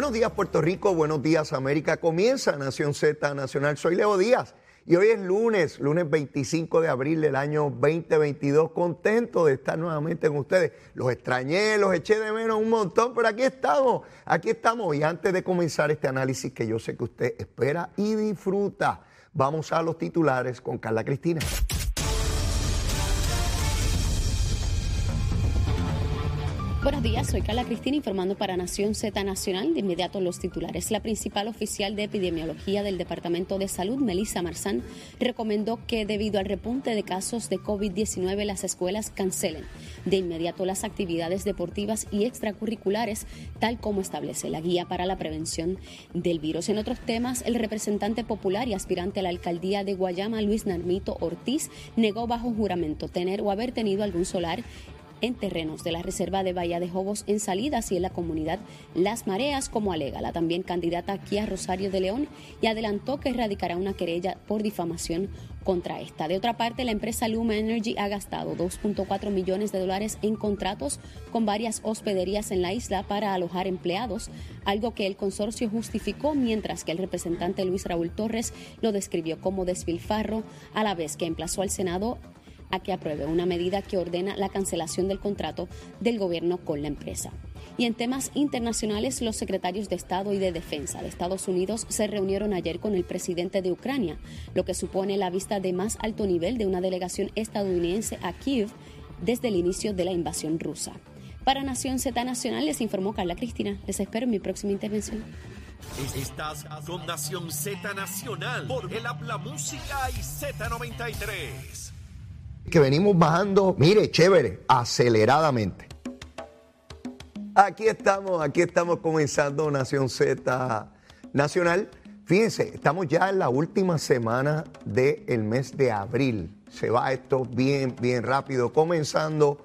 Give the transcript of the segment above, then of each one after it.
Buenos días Puerto Rico, buenos días América. Comienza Nación Z Nacional. Soy Leo Díaz y hoy es lunes, lunes 25 de abril del año 2022. Contento de estar nuevamente con ustedes. Los extrañé, los eché de menos un montón, pero aquí estamos, aquí estamos. Y antes de comenzar este análisis que yo sé que usted espera y disfruta, vamos a los titulares con Carla Cristina. Buenos días, soy Carla Cristina informando para Nación Z Nacional. De inmediato los titulares. La principal oficial de epidemiología del Departamento de Salud, Melissa Marzán, recomendó que debido al repunte de casos de COVID-19 las escuelas cancelen de inmediato las actividades deportivas y extracurriculares, tal como establece la guía para la prevención del virus. En otros temas, el representante popular y aspirante a la alcaldía de Guayama, Luis Narmito Ortiz, negó bajo juramento tener o haber tenido algún solar en terrenos de la Reserva de Bahía de Jobos en salidas y en la comunidad Las Mareas, como alega la también candidata Kia Rosario de León, y adelantó que erradicará una querella por difamación contra esta. De otra parte, la empresa Luma Energy ha gastado 2.4 millones de dólares en contratos con varias hospederías en la isla para alojar empleados, algo que el consorcio justificó mientras que el representante Luis Raúl Torres lo describió como desfilfarro, a la vez que emplazó al Senado a que apruebe una medida que ordena la cancelación del contrato del gobierno con la empresa. Y en temas internacionales, los secretarios de Estado y de Defensa de Estados Unidos se reunieron ayer con el presidente de Ucrania, lo que supone la vista de más alto nivel de una delegación estadounidense a Kiev desde el inicio de la invasión rusa. Para Nación Z Nacional les informó Carla Cristina. Les espero en mi próxima intervención. Estás con Nación Z Nacional por el Habla Música y Z93 que venimos bajando, mire, chévere, aceleradamente. Aquí estamos, aquí estamos comenzando Nación Z Nacional. Fíjense, estamos ya en la última semana del mes de abril. Se va esto bien, bien rápido, comenzando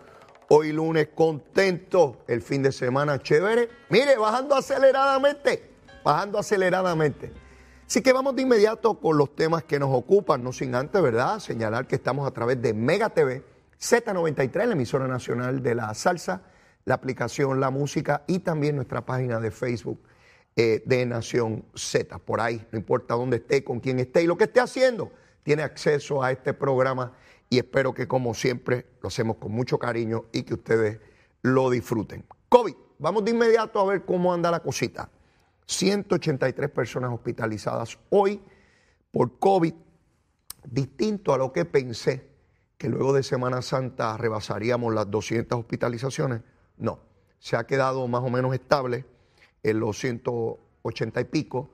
hoy lunes contento, el fin de semana chévere. Mire, bajando aceleradamente, bajando aceleradamente. Así que vamos de inmediato con los temas que nos ocupan, no sin antes, ¿verdad? Señalar que estamos a través de Mega TV, Z93, la emisora nacional de la salsa, la aplicación La Música y también nuestra página de Facebook eh, de Nación Z. Por ahí, no importa dónde esté, con quién esté y lo que esté haciendo, tiene acceso a este programa y espero que como siempre lo hacemos con mucho cariño y que ustedes lo disfruten. COVID, vamos de inmediato a ver cómo anda la cosita. 183 personas hospitalizadas hoy por COVID, distinto a lo que pensé, que luego de Semana Santa rebasaríamos las 200 hospitalizaciones. No, se ha quedado más o menos estable en los 180 y pico.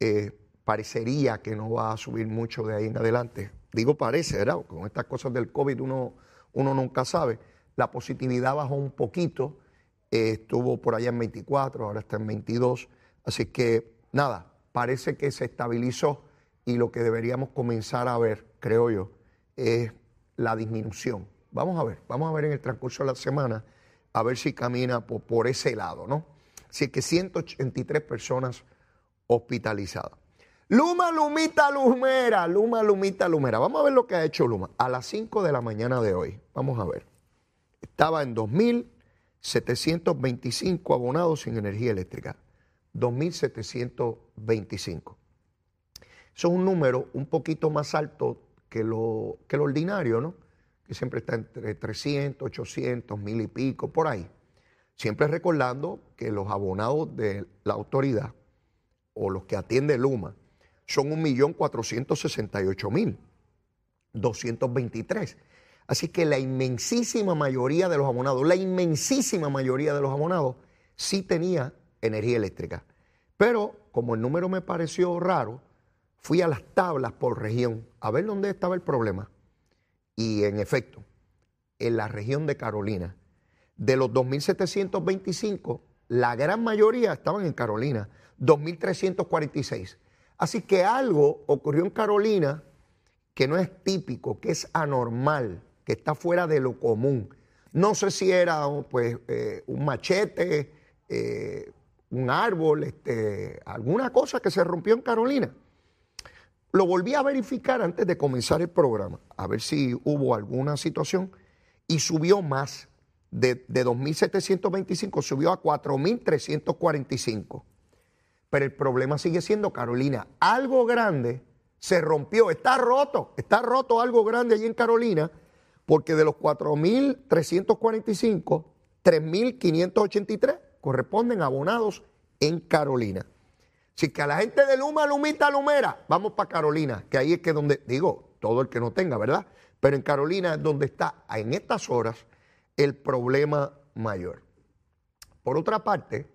Eh, parecería que no va a subir mucho de ahí en adelante. Digo parece, ¿verdad? Con estas cosas del COVID uno, uno nunca sabe. La positividad bajó un poquito, eh, estuvo por allá en 24, ahora está en 22 Así que nada, parece que se estabilizó y lo que deberíamos comenzar a ver, creo yo, es la disminución. Vamos a ver, vamos a ver en el transcurso de la semana, a ver si camina por, ese lado, ¿no? Así que 183 personas hospitalizadas. Luma, Lumita, Lumera, Luma, Lumita, Lumera. Vamos a ver lo que ha hecho Luma. A las 5 de la mañana de hoy, vamos a ver. Estaba en 2.725 abonados sin energía eléctrica. 2.725. Eso es un número un poquito más alto que lo, que lo ordinario, ¿no? Que siempre está entre 300, 800, mil y pico, por ahí. Siempre recordando que los abonados de la autoridad o los que atiende Luma son 1.468.223. Así que la inmensísima mayoría de los abonados, la inmensísima mayoría de los abonados sí tenía energía eléctrica. Pero como el número me pareció raro, fui a las tablas por región a ver dónde estaba el problema. Y en efecto, en la región de Carolina, de los 2.725, la gran mayoría estaban en Carolina, 2.346. Así que algo ocurrió en Carolina que no es típico, que es anormal, que está fuera de lo común. No sé si era pues, eh, un machete, eh, un árbol, este, alguna cosa que se rompió en Carolina. Lo volví a verificar antes de comenzar el programa, a ver si hubo alguna situación, y subió más. De, de 2.725 subió a 4.345. Pero el problema sigue siendo, Carolina, algo grande se rompió, está roto, está roto algo grande allí en Carolina, porque de los 4.345, 3.583 corresponden a abonados en Carolina. Así que a la gente de Luma, Lumita, Lumera, vamos para Carolina, que ahí es que donde, digo, todo el que no tenga, ¿verdad? Pero en Carolina es donde está en estas horas el problema mayor. Por otra parte,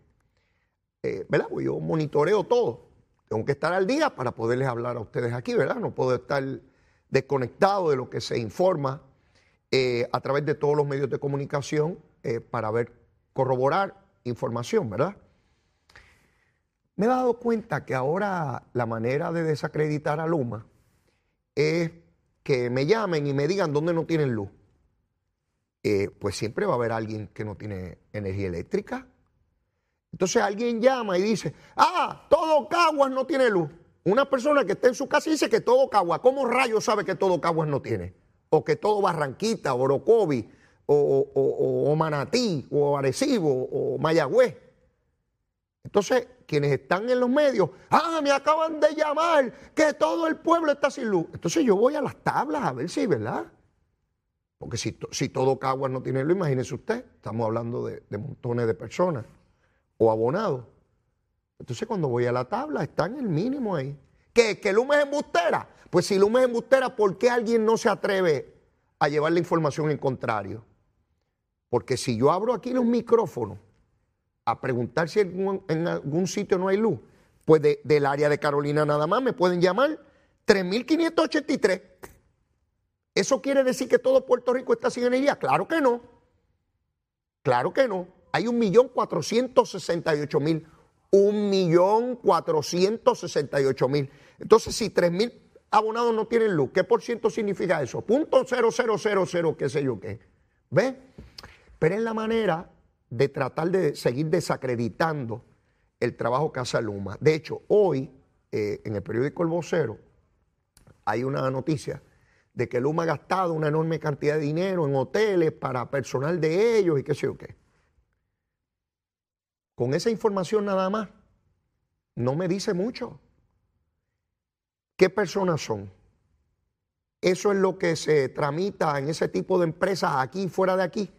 eh, ¿verdad? Pues yo monitoreo todo. Tengo que estar al día para poderles hablar a ustedes aquí, ¿verdad? No puedo estar desconectado de lo que se informa eh, a través de todos los medios de comunicación eh, para ver, corroborar información, ¿verdad? Me he dado cuenta que ahora la manera de desacreditar a Luma es que me llamen y me digan dónde no tienen luz. Eh, pues siempre va a haber alguien que no tiene energía eléctrica. Entonces alguien llama y dice, ah, todo Caguas no tiene luz. Una persona que está en su casa dice que todo Caguas, ¿cómo rayos sabe que todo Caguas no tiene? O que todo Barranquita, Orocovi, o, Manatí, o Arecibo, o Mayagüez. Entonces, quienes están en los medios, ah, me acaban de llamar que todo el pueblo está sin luz. Entonces yo voy a las tablas a ver si, ¿verdad? Porque si, todo Caguas no tiene luz, imagínese usted, estamos hablando de, montones de personas o abonados. Entonces cuando voy a la tabla, está en el mínimo ahí. ¿Qué? ¿Que Luma es embustera? Pues si Luma es embustera, ¿por qué alguien no se atreve a llevar la información en contrario? Porque si yo abro aquí los micrófonos a preguntar si en, algún sitio no hay luz, pues del área de Carolina nada más me pueden llamar 3.583. ¿Eso quiere decir que todo Puerto Rico está sin energía? Claro que no. Claro que no. Hay un millón cuatrocientos sesenta y ocho mil. Un millón cuatrocientos sesenta y ocho mil. Entonces, si tres mil abonados no tienen luz, ¿qué por ciento significa eso? Punto cero, cero, cero, qué sé yo qué. ¿Ve? Pero es la manera de tratar de seguir desacreditando el trabajo que hace Luma. De hecho, hoy eh, en el periódico El Vocero hay una noticia de que Luma ha gastado una enorme cantidad de dinero en hoteles para personal de ellos y qué sé yo qué. Con esa información nada más, no me dice mucho. ¿Qué personas son? Eso es lo que se tramita en ese tipo de empresas aquí fuera de aquí.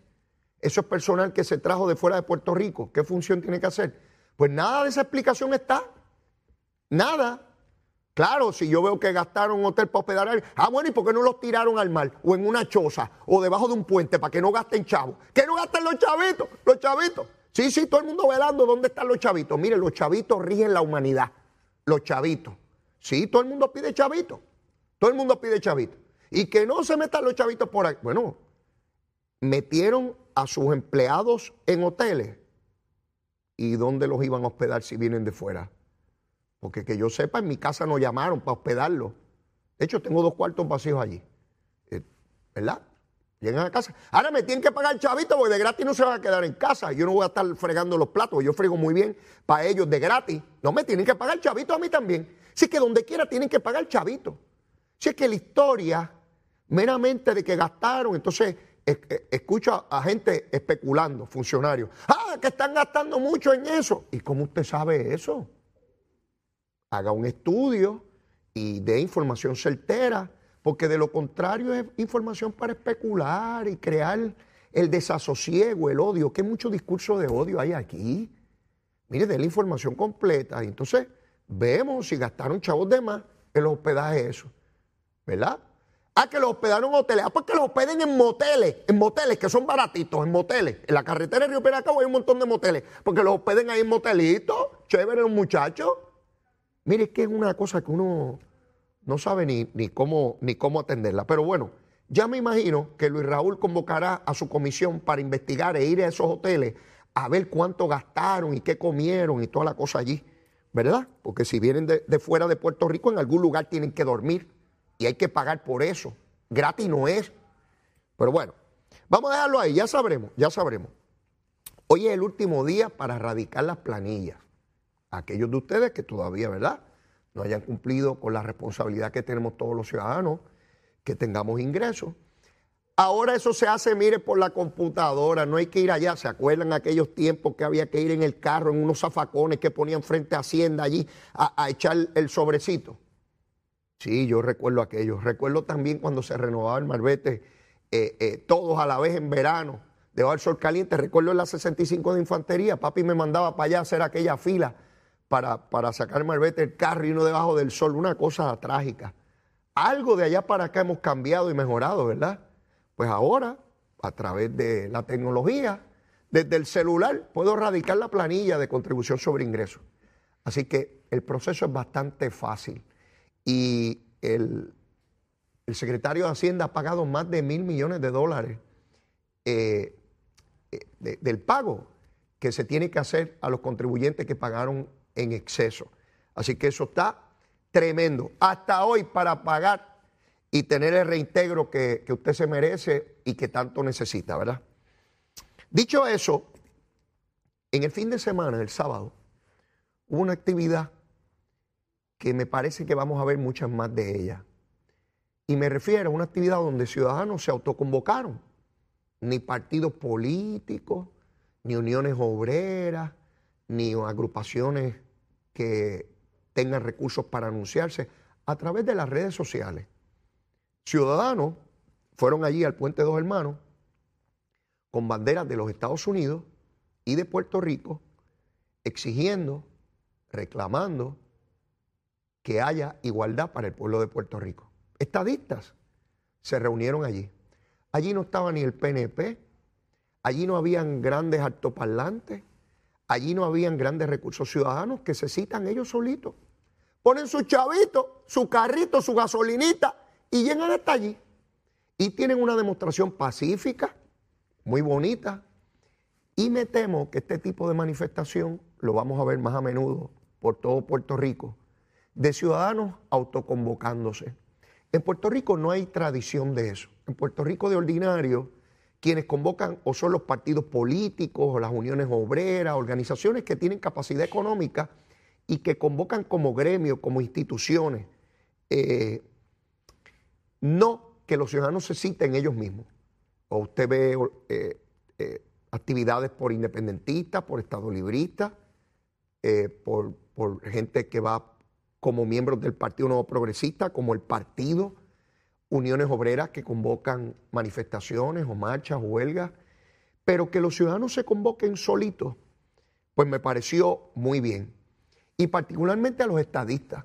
Eso es personal que se trajo de fuera de Puerto Rico. ¿Qué función tiene que hacer? Pues nada de esa explicación está. Nada. Claro, si yo veo que gastaron un hotel para hospedar a alguien, ah, bueno, ¿y por qué no los tiraron al mar? O en una choza, o debajo de un puente, para que no gasten chavos. ¿Qué no gasten los chavitos? Los chavitos. Sí, sí, todo el mundo velando dónde están los chavitos. Mire, los chavitos rigen la humanidad. Los chavitos. Sí, todo el mundo pide chavitos. Todo el mundo pide chavitos. Y que no se metan los chavitos por ahí. Bueno, metieron a sus empleados en hoteles. ¿Y dónde los iban a hospedar si vienen de fuera? Porque que yo sepa, en mi casa no llamaron para hospedarlos. De hecho, tengo dos cuartos vacíos allí. Eh, ¿Verdad? Llegan a casa. Ahora me tienen que pagar chavito porque de gratis no se van a quedar en casa. Yo no voy a estar fregando los platos. Yo frego muy bien para ellos de gratis. No me tienen que pagar chavito a mí también. Así que donde quiera tienen que pagar chavito. Si es que la historia meramente de que gastaron, entonces escucho a, gente especulando, funcionarios. Ah, que están gastando mucho en eso. ¿Y cómo usted sabe eso? Haga un estudio y dé información certera, porque de lo contrario es información para especular y crear el desasosiego, el odio, que mucho discurso de odio hay aquí. Mire, dé la información completa. Y entonces vemos si gastaron chavos de más en los hospedajes eso. ¿Verdad? Ah, que los hospedaron en hoteles. Ah, pues que los hospeden en moteles, en moteles que son baratitos, en moteles. En la carretera de Río Piracabo hay un montón de moteles. Porque los hospeden ahí en motelitos. Chévere, un muchacho. Mire, es que es una cosa que uno no sabe ni, cómo, ni cómo atenderla. Pero bueno, ya me imagino que Luis Raúl convocará a su comisión para investigar e ir a esos hoteles a ver cuánto gastaron y qué comieron y toda la cosa allí. ¿Verdad? Porque si vienen de fuera de Puerto Rico, en algún lugar tienen que dormir y hay que pagar por eso. Gratis no es. Pero bueno, vamos a dejarlo ahí, ya sabremos, ya sabremos. Hoy es el último día para erradicar las planillas. Aquellos de ustedes que todavía, ¿verdad? No hayan cumplido con la responsabilidad que tenemos todos los ciudadanos, que tengamos ingresos. Ahora eso se hace, mire, por la computadora, no hay que ir allá. ¿Se acuerdan aquellos tiempos que había que ir en el carro, en unos zafacones que ponían frente a Hacienda allí a, echar el sobrecito? Sí, yo recuerdo aquello. Recuerdo también cuando se renovaba el marbete, eh, eh, todos a la vez en verano, debajo del sol caliente. Recuerdo en la 65 de infantería, papi me mandaba para allá a hacer aquella fila para, para sacar el marbete del carro y uno debajo del sol. Una cosa trágica. Algo de allá para acá hemos cambiado y mejorado, ¿verdad? Pues ahora, a través de la tecnología, desde el celular, puedo radicar la planilla de contribución sobre ingresos. Así que el proceso es bastante fácil. Y el, secretario de Hacienda ha pagado más de mil millones de dólares eh, eh, del pago que se tiene que hacer a los contribuyentes que pagaron en exceso. Así que eso está tremendo. Hasta hoy para pagar y tener el reintegro que, usted se merece y que tanto necesita, ¿verdad? Dicho eso, en el fin de semana, el sábado, hubo una actividad que me parece que vamos a ver muchas más de ellas. Y me refiero a una actividad donde ciudadanos se autoconvocaron, ni partidos políticos, ni uniones obreras, ni agrupaciones que tengan recursos para anunciarse, a través de las redes sociales ciudadanos fueron allí al Puente Dos Hermanos con banderas de los Estados Unidos y de Puerto Rico exigiendo, reclamando que haya igualdad para el pueblo de Puerto Rico. Estadistas se reunieron allí. Allí no estaba ni el PNP, allí no habían grandes altoparlantes, allí no habían grandes recursos ciudadanos que se citan ellos solitos. Ponen su chavito, su carrito, su gasolinita y llegan hasta allí. Y tienen una demostración pacífica, muy bonita. Y me temo que este tipo de manifestación lo vamos a ver más a menudo por todo Puerto Rico, de ciudadanos autoconvocándose. En Puerto Rico no hay tradición de eso. En Puerto Rico de ordinario, quienes convocan o son los partidos políticos o las uniones obreras, organizaciones que tienen capacidad económica y que convocan como gremio, como instituciones. Eh, no que los ciudadanos se citen ellos mismos. O usted ve eh, eh, actividades por independentistas, por estadolibristas, por, por gente que va como miembros del Partido Nuevo Progresista, como el partido, uniones obreras que convocan manifestaciones o marchas o huelgas, pero que los ciudadanos se convoquen solitos, pues me pareció muy bien. Y particularmente a los estadistas.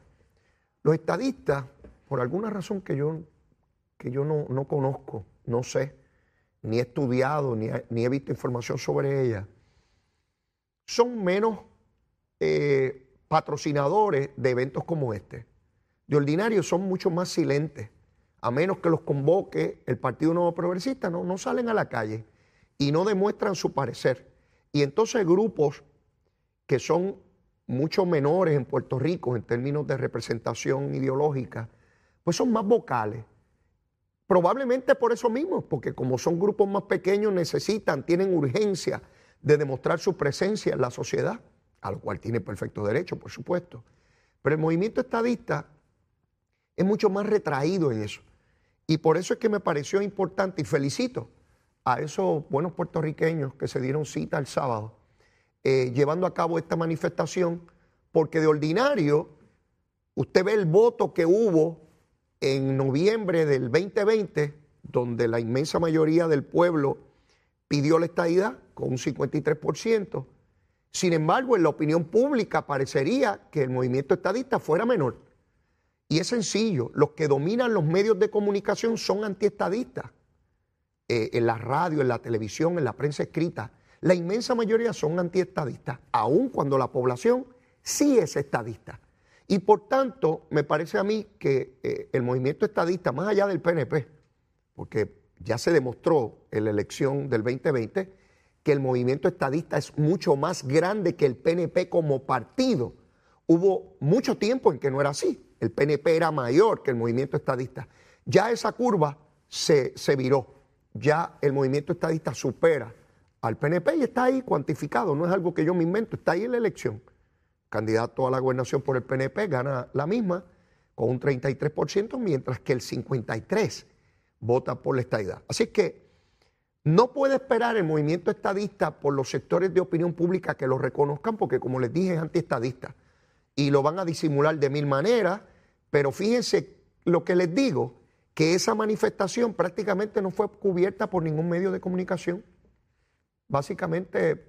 Los estadistas, por alguna razón que yo que yo no, conozco, no sé, ni he estudiado, ni, he visto información sobre ella, son menos eh, patrocinadores de eventos como este. De ordinario son mucho más silentes, a menos que los convoque el Partido Nuevo Progresista, no, no salen a la calle y no demuestran su parecer. Y entonces grupos que son mucho menores en Puerto Rico en términos de representación ideológica, pues son más vocales Probablemente por eso mismo, porque como son grupos más pequeños necesitan, tienen urgencia de demostrar su presencia en la sociedad, a lo cual tiene perfecto derecho, por supuesto. Pero el movimiento estadista es mucho más retraído en eso. Y por eso es que me pareció importante y felicito a esos buenos puertorriqueños que se dieron cita el sábado, eh, llevando a cabo esta manifestación, porque de ordinario usted ve el voto que hubo en noviembre del 2020, donde la inmensa mayoría del pueblo pidió la estadidad con un 53%. Sin embargo, en la opinión pública parecería que el movimiento estadista fuera menor. Y es sencillo, los que dominan los medios de comunicación son antiestadistas. Eh, en la radio, en la televisión, en la prensa escrita, la inmensa mayoría son antiestadistas, aun cuando la población sí es estadista. Y por tanto, me parece a mí que eh, el movimiento estadista, más allá del PNP, porque ya se demostró en la elección del 2020 que el movimiento estadista es mucho más grande que el PNP como partido. Hubo mucho tiempo en que no era así. El PNP era mayor que el movimiento estadista. Ya esa curva se, se viró. Ya el movimiento estadista supera al PNP y está ahí cuantificado. No es algo que yo me invento, está ahí en la elección candidato a la gobernación por el PNP, gana la misma con un 33%, mientras que el 53% vota por la estadidad. Así que no puede esperar el movimiento estadista por los sectores de opinión pública que lo reconozcan, porque como les dije es antiestadista y lo van a disimular de mil maneras, pero fíjense lo que les digo, que esa manifestación prácticamente no fue cubierta por ningún medio de comunicación. Básicamente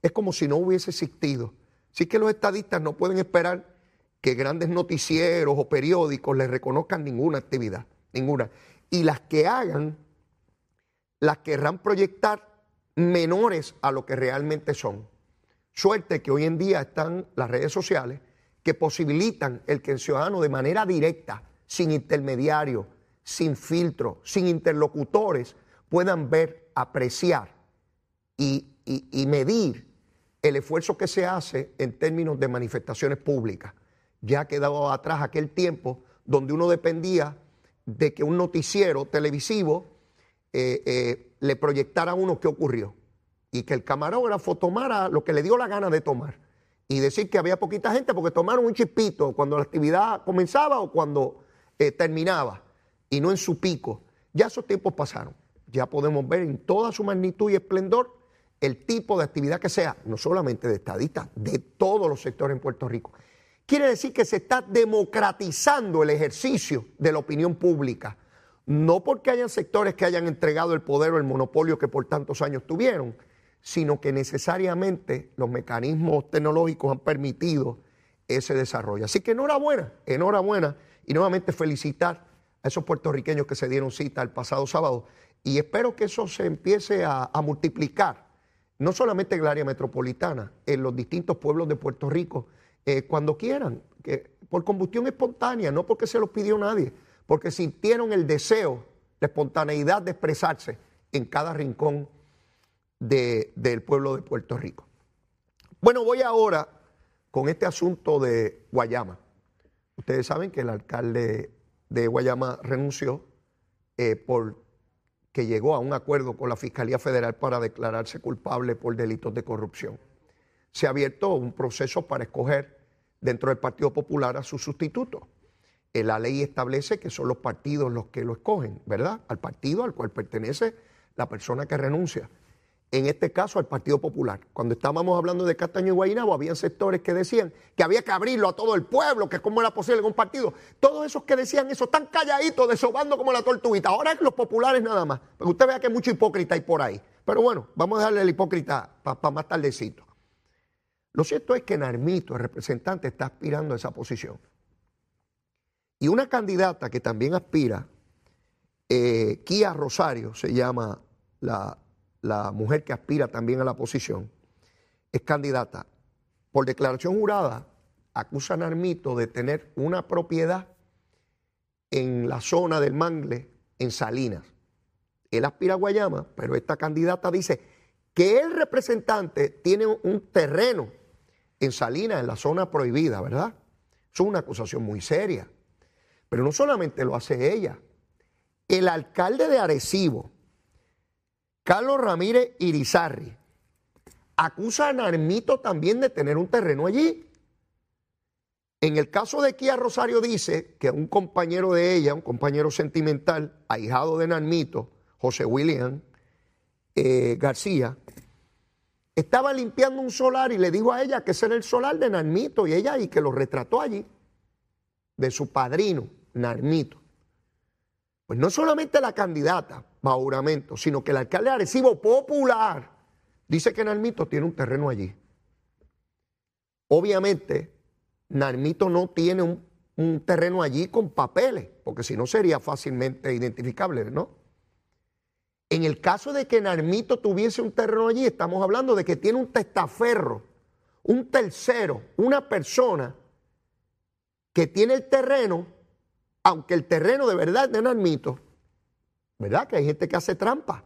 es como si no hubiese existido. Así que los estadistas no pueden esperar que grandes noticieros o periódicos les reconozcan ninguna actividad, ninguna. Y las que hagan, las querrán proyectar menores a lo que realmente son. Suerte que hoy en día están las redes sociales que posibilitan el que el ciudadano de manera directa, sin intermediario, sin filtro, sin interlocutores, puedan ver, apreciar y, y medir el esfuerzo que se hace en términos de manifestaciones públicas ya ha quedado atrás aquel tiempo donde uno dependía de que un noticiero televisivo eh, eh, le proyectara a uno qué ocurrió y que el camarógrafo tomara lo que le dio la gana de tomar y decir que había poquita gente porque tomaron un chispito cuando la actividad comenzaba o cuando eh, terminaba y no en su pico. Ya esos tiempos pasaron. Ya podemos ver en toda su magnitud y esplendor el tipo de actividad que sea, no solamente de estadistas, de todos los sectores en Puerto Rico. Quiere decir que se está democratizando el ejercicio de la opinión pública. No porque hayan sectores que hayan entregado el poder o el monopolio que por tantos años tuvieron, sino que necesariamente los mecanismos tecnológicos han permitido ese desarrollo. Así que enhorabuena, enhorabuena y nuevamente felicitar a esos puertorriqueños que se dieron cita el pasado sábado y espero que eso se empiece a, multiplicar, no solamente en el área metropolitana, en los distintos pueblos de Puerto Rico, eh, cuando quieran, que, por combustión espontánea, no porque se los pidió nadie, porque sintieron el deseo, la espontaneidad de expresarse en cada rincón del pueblo de Puerto Rico. Bueno, voy ahora con este asunto de Guayama. Ustedes saben que el alcalde de Guayama renunció eh, por que llegó a un acuerdo con la Fiscalía Federal para declararse culpable por delitos de corrupción se ha abierto un proceso para escoger dentro del Partido Popular a su sustituto. Eh, la ley establece que son los partidos los que lo escogen, ¿verdad? Al partido al cual pertenece la persona que renuncia. En este caso, al Partido Popular. Cuando estábamos hablando de Castaño y Guaynabo, había sectores que decían que había que abrirlo a todo el pueblo, que cómo era posible en un partido. Todos esos que decían eso están calladitos, desobando como la tortuguita. Ahora los populares nada más. Porque usted vea que hay mucho hipócrita ahí por ahí. Pero bueno, vamos a darle el hipócrita para más tardecito. Lo cierto es que Narmito, el representante, está aspirando a esa posición. Y una candidata que también aspira, eh, Kia Rosario, se llama la, la mujer que aspira también a la posición, es candidata. Por declaración jurada, acusa a Narmito de tener una propiedad en la zona del Mangle, en Salinas. Él aspira a Guayama, pero esta candidata dice que el representante tiene un terreno en Salinas, en la zona prohibida, ¿verdad? Es una acusación muy seria. Pero no solamente lo hace ella. El alcalde de Arecibo, Carlos Ramírez Irizarri, acusa a Narmito también de tener un terreno allí. En el caso de Kia Rosario dice que un compañero de ella, un compañero sentimental, ahijado de Narmito, José William eh, García, estaba limpiando un solar y le dijo a ella que ese era el solar de Narmito y ella y que lo retrató allí, de su padrino, Narmito. Pues no solamente la candidata, Bauramento, sino que el alcalde de Arecibo Popular dice que Narmito tiene un terreno allí. Obviamente, Narmito no tiene un, un terreno allí con papeles, porque si no sería fácilmente identificable, ¿no? En el caso de que Narmito tuviese un terreno allí, estamos hablando de que tiene un testaferro, un tercero, una persona que tiene el terreno, aunque el terreno de verdad de Narmito, ¿verdad? Que hay gente que hace trampa.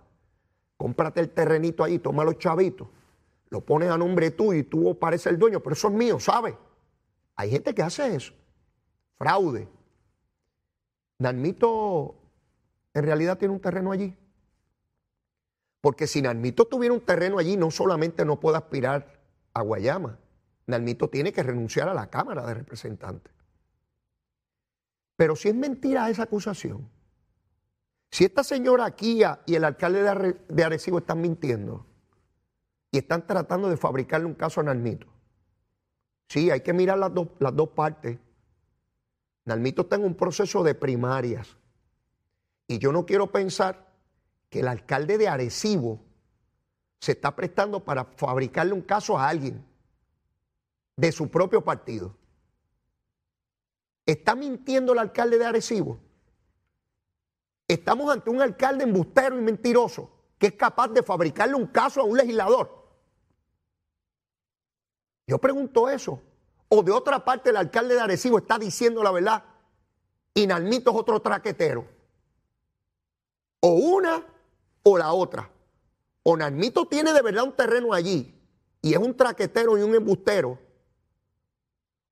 Cómprate el terrenito ahí, toma los chavitos, lo pones a nombre tuyo y tú pareces el dueño, pero eso es mío, ¿sabes? Hay gente que hace eso. Fraude. Narmito en realidad tiene un terreno allí. Porque si Nalmito tuviera un terreno allí, no solamente no puede aspirar a Guayama, Nalmito tiene que renunciar a la Cámara de Representantes. Pero si es mentira esa acusación, Si esta señora Kia y el alcalde de, Arecibo están mintiendo y están tratando de fabricarle un caso a Nalmito, sí, hay que mirar las, las dos partes. Nalmito está en un proceso de primarias y yo no quiero pensar que el alcalde de Arecibo se está prestando para fabricarle un caso a alguien de su propio partido. ¿Está mintiendo el alcalde de Arecibo? Estamos ante un alcalde embustero y mentiroso que es capaz de fabricarle un caso a un legislador. Yo pregunto eso. O de otra parte el alcalde de Arecibo está diciendo la verdad y Nalmito es otro traquetero. O una o la otra. O Nalmito tiene de verdad un terreno allí y es un traquetero y un embustero.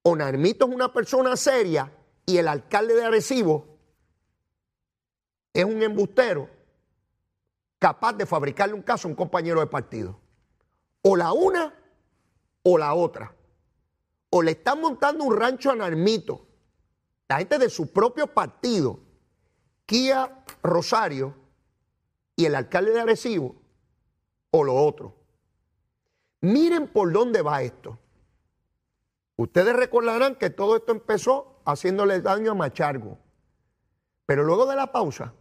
O Nalmito es una persona seria y el alcalde de Arecibo es un embustero capaz de fabricarle un caso a un compañero de partido. O la una o la otra. O le están montando un rancho a Narmito, la gente de su propio partido, Kia Rosario y el alcalde de Arecibo, o lo otro. Miren por dónde va esto. Ustedes recordarán que todo esto empezó haciéndole daño a Machargo. Pero luego de la pausa,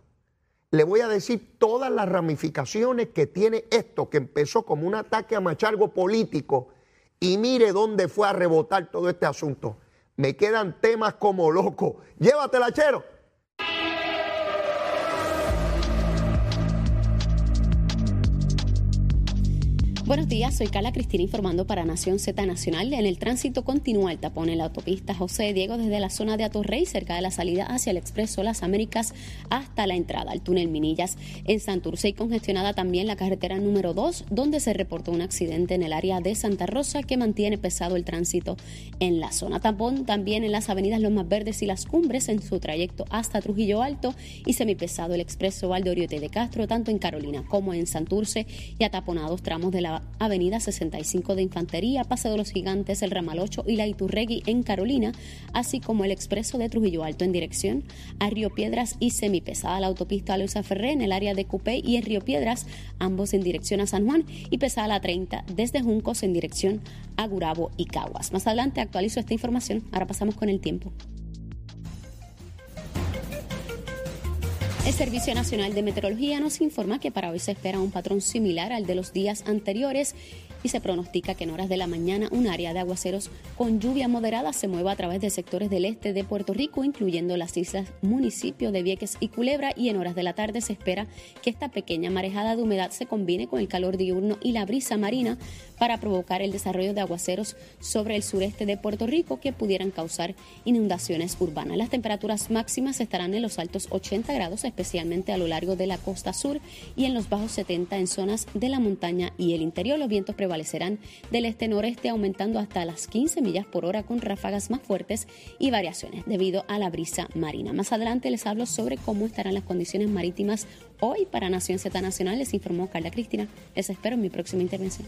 le voy a decir todas las ramificaciones que tiene esto, que empezó como un ataque a Machargo político y mire dónde fue a rebotar todo este asunto. Me quedan temas como loco. Llévatela, chero. Buenos días, soy Carla Cristina informando para Nación Z Nacional. En el tránsito continúa el tapón en la autopista José Diego desde la zona de Atorrey, cerca de la salida hacia el Expreso Las Américas, hasta la entrada al túnel Minillas. En Santurce y congestionada también la carretera número 2, donde se reportó un accidente en el área de Santa Rosa que mantiene pesado el tránsito en la zona. Tapón también en las avenidas Los Más Verdes y Las Cumbres en su trayecto hasta Trujillo Alto y semipesado el Expreso Valdoriote de Castro, tanto en Carolina como en Santurce y ataponados tramos de la Avenida 65 de Infantería, Paseo de los Gigantes, el Ramal 8 y la Iturregui en Carolina, así como el expreso de Trujillo Alto en dirección a Río Piedras y semipesada la autopista Luisa Ferré en el área de Cupé y en Río Piedras, ambos en dirección a San Juan y pesada la 30 desde Juncos en dirección a Gurabo y Caguas. Más adelante actualizo esta información, ahora pasamos con el tiempo. El Servicio Nacional de Meteorología nos informa que para hoy se espera un patrón similar al de los días anteriores y se pronostica que en horas de la mañana un área de aguaceros con lluvia moderada se mueva a través de sectores del este de Puerto Rico, incluyendo las islas municipios de Vieques y Culebra, y en horas de la tarde se espera que esta pequeña marejada de humedad se combine con el calor diurno y la brisa marina para provocar el desarrollo de aguaceros sobre el sureste de Puerto Rico que pudieran causar inundaciones urbanas. Las temperaturas máximas estarán en los altos 80 grados, especialmente a lo largo de la costa sur y en los bajos 70 en zonas de la montaña y el interior. Los vientos prevalecerán del este-noreste aumentando hasta las 15 millas por hora con ráfagas más fuertes y variaciones debido a la brisa marina. Más adelante les hablo sobre cómo estarán las condiciones marítimas hoy para Nación Z Nacional. Les informó Carla Cristina. Les espero en mi próxima intervención.